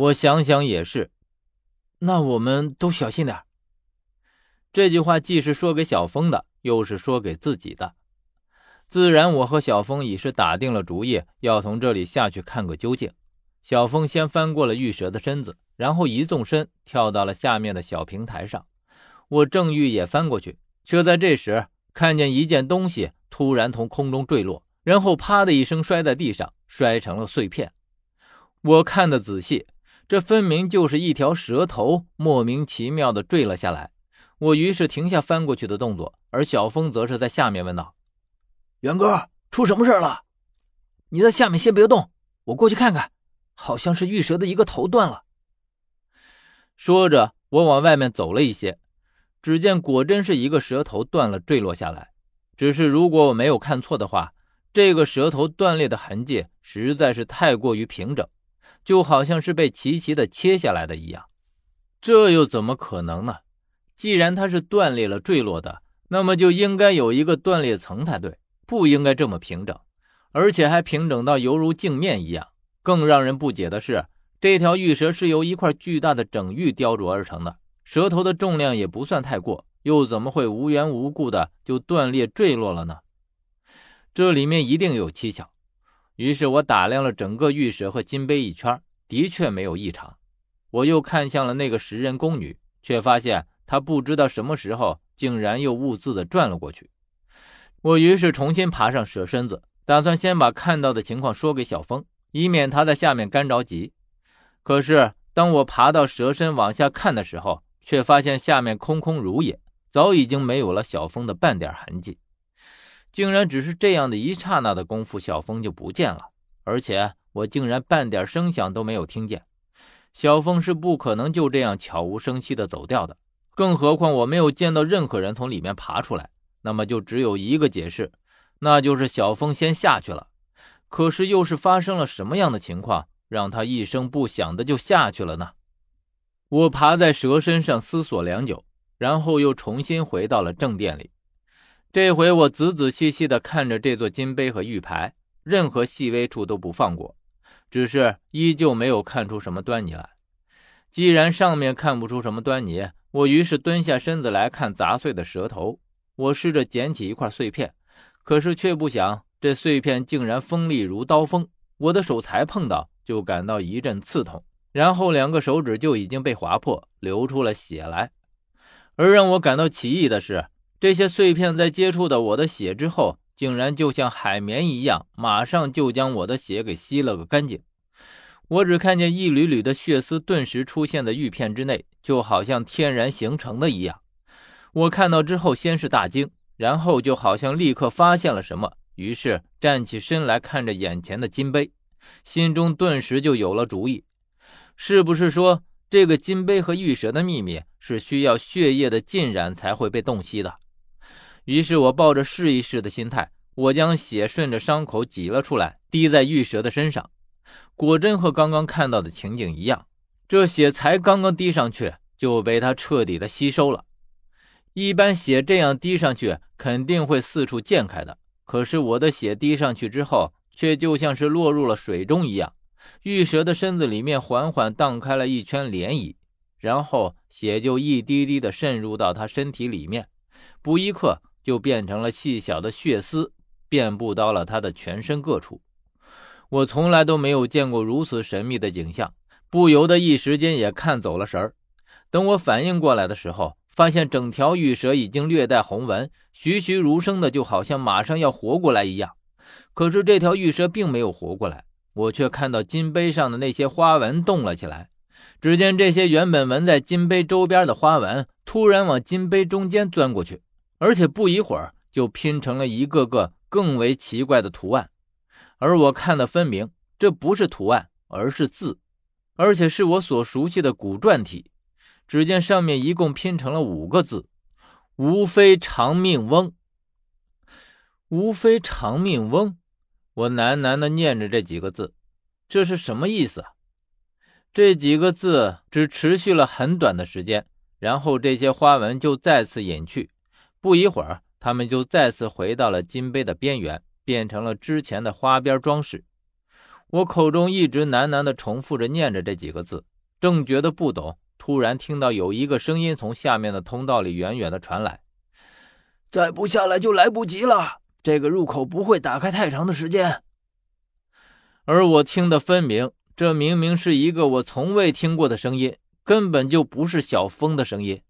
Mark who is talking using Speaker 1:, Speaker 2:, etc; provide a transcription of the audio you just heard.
Speaker 1: 我想想也是，那我们都小心点。这句话既是说给小峰的，又是说给自己的。自然，我和小峰已是打定了主意，要从这里下去看个究竟。小峰先翻过了玉蛇的身子，然后一纵身跳到了下面的小平台上。我正欲也翻过去，却在这时看见一件东西突然从空中坠落，然后啪的一声摔在地上，摔成了碎片。我看得仔细，这分明就是一条蛇头，莫名其妙的坠了下来。我于是停下翻过去的动作，而小峰则是在下面问道：“
Speaker 2: 元哥，出什么事了？
Speaker 3: 你在下面先别动，我过去看看。好像是玉蛇的一个头断了。”
Speaker 1: 说着，我往外面走了一些，只见果真是一个蛇头断了，坠落下来。只是如果我没有看错的话，这个蛇头断裂的痕迹实在是太过于平整，就好像是被齐齐的切下来的一样。这又怎么可能呢？既然它是断裂了坠落的，那么就应该有一个断裂层才对，不应该这么平整，而且还平整到犹如镜面一样。更让人不解的是，这条玉蛇是由一块巨大的整玉雕琢而成的，蛇头的重量也不算太过，又怎么会无缘无故的就断裂坠落了呢？这里面一定有蹊跷。于是我打量了整个玉蛇和金杯一圈，的确没有异常。我又看向了那个食人宫女，却发现。她不知道什么时候竟然又兀自的转了过去，我于是重新爬上蛇身子，打算先把看到的情况说给小峰，以免他在下面干着急。可是当我爬到蛇身往下看的时候，却发现下面空空如也，早已经没有了小峰的半点痕迹。竟然只是这样的一刹那的功夫，小峰就不见了，而且我竟然半点声响都没有听见。小峰是不可能就这样悄无声息的走掉的。更何况我没有见到任何人从里面爬出来，那么就只有一个解释，那就是小峰先下去了。可是又是发生了什么样的情况，让他一声不响的就下去了呢？我爬在蛇身上思索良久，然后又重新回到了正殿里。这回我仔仔细细的看着这座金杯和玉牌，任何细微处都不放过，只是依旧没有看出什么端倪来。既然上面看不出什么端倪，我于是蹲下身子来看砸碎的蛇头，我试着捡起一块碎片，可是却不想这碎片竟然锋利如刀锋，我的手才碰到就感到一阵刺痛，然后两个手指就已经被划破，流出了血来。而让我感到奇异的是，这些碎片在接触到我的血之后，竟然就像海绵一样，马上就将我的血给吸了个干净。我只看见一缕缕的血丝顿时出现在玉片之内，就好像天然形成的一样。我看到之后，先是大惊，然后就好像立刻发现了什么，于是站起身来看着眼前的金杯，心中顿时就有了主意：是不是说这个金杯和玉蛇的秘密是需要血液的浸染才会被洞悉的？于是我抱着试一试的心态，我将血顺着伤口挤了出来，滴在玉蛇的身上。果真和刚刚看到的情景一样，这血才刚刚滴上去就被它彻底的吸收了。一般血这样滴上去肯定会四处溅开的，可是我的血滴上去之后，却就像是落入了水中一样。玉蛇的身子里面缓缓荡开了一圈涟漪，然后血就一滴滴的渗入到他身体里面，不一刻就变成了细小的血丝，遍布到了他的全身各处。我从来都没有见过如此神秘的景象，不由得一时间也看走了神儿。等我反应过来的时候，发现整条玉蛇已经略带红纹，栩栩如生的，就好像马上要活过来一样。可是这条玉蛇并没有活过来，我却看到金杯上的那些花纹动了起来。只见这些原本纹在金杯周边的花纹，突然往金杯中间钻过去，而且不一会儿就拼成了一个个更为奇怪的图案。而我看的分明，这不是图案，而是字，而且是我所熟悉的古篆体。只见上面一共拼成了五个字：“无非长命翁。”无非长命翁，我喃喃的念着这几个字，这是什么意思啊？这几个字只持续了很短的时间，然后这些花纹就再次隐去。不一会儿，他们就再次回到了金杯的边缘。变成了之前的花边装饰。我口中一直喃喃地重复着念着这几个字，正觉得不懂，突然听到有一个声音从下面的通道里远远的传来：“
Speaker 2: 再不下来就来不及了，这个入口不会打开太长的时间。”
Speaker 1: 而我听得分明，这明明是一个我从未听过的声音，根本就不是小峰的声音。